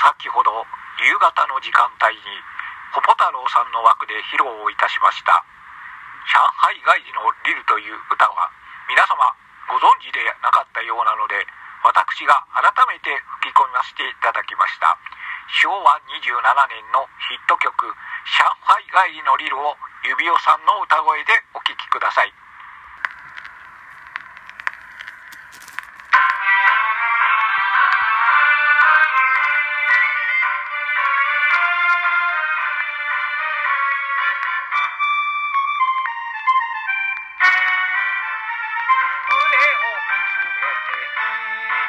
先ほど夕方の時間帯にポポ太郎さんの枠で披露をいたしました。上海外事のリルという歌は皆様ご存知でなかったようなので私が改めて吹き込みましていただきました。昭和27年のヒット曲「上海帰りのリル」を指輪さんの歌声でお聴きください。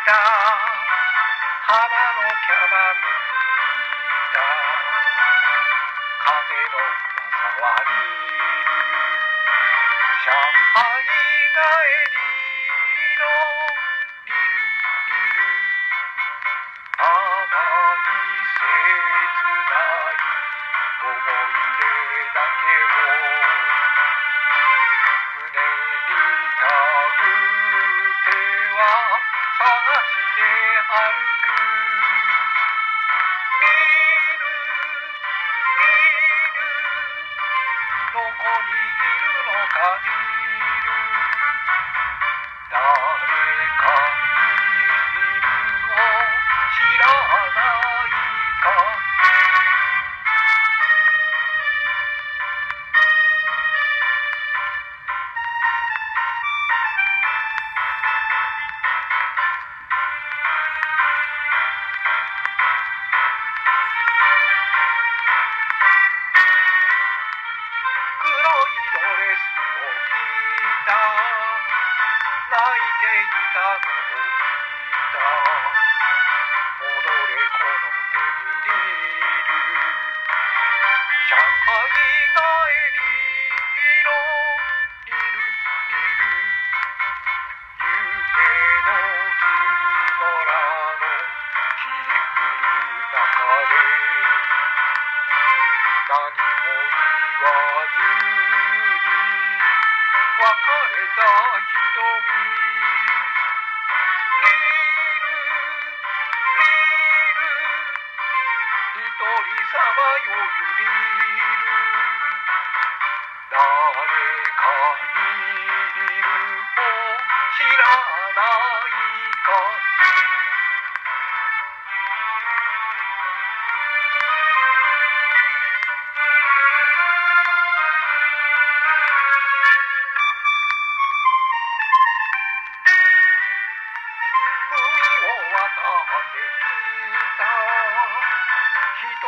た花のキャバレーにいた。風の噂はリー。ル上海帰り歩く何も言わずに別れた瞳よゆリル誰かいるを知らない。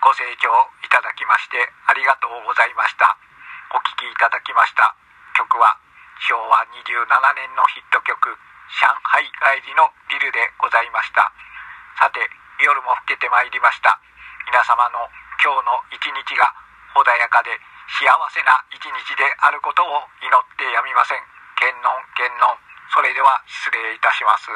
ご清聴いただきましてありがとうございました。お聴きいただきました。曲は昭和27年のヒット曲「上海帰りのビル」でございました。さて夜も更けてまいりました。皆様の今日の一日が穏やかで幸せな一日であることを祈ってやみません。検問検問それでは失礼いたします。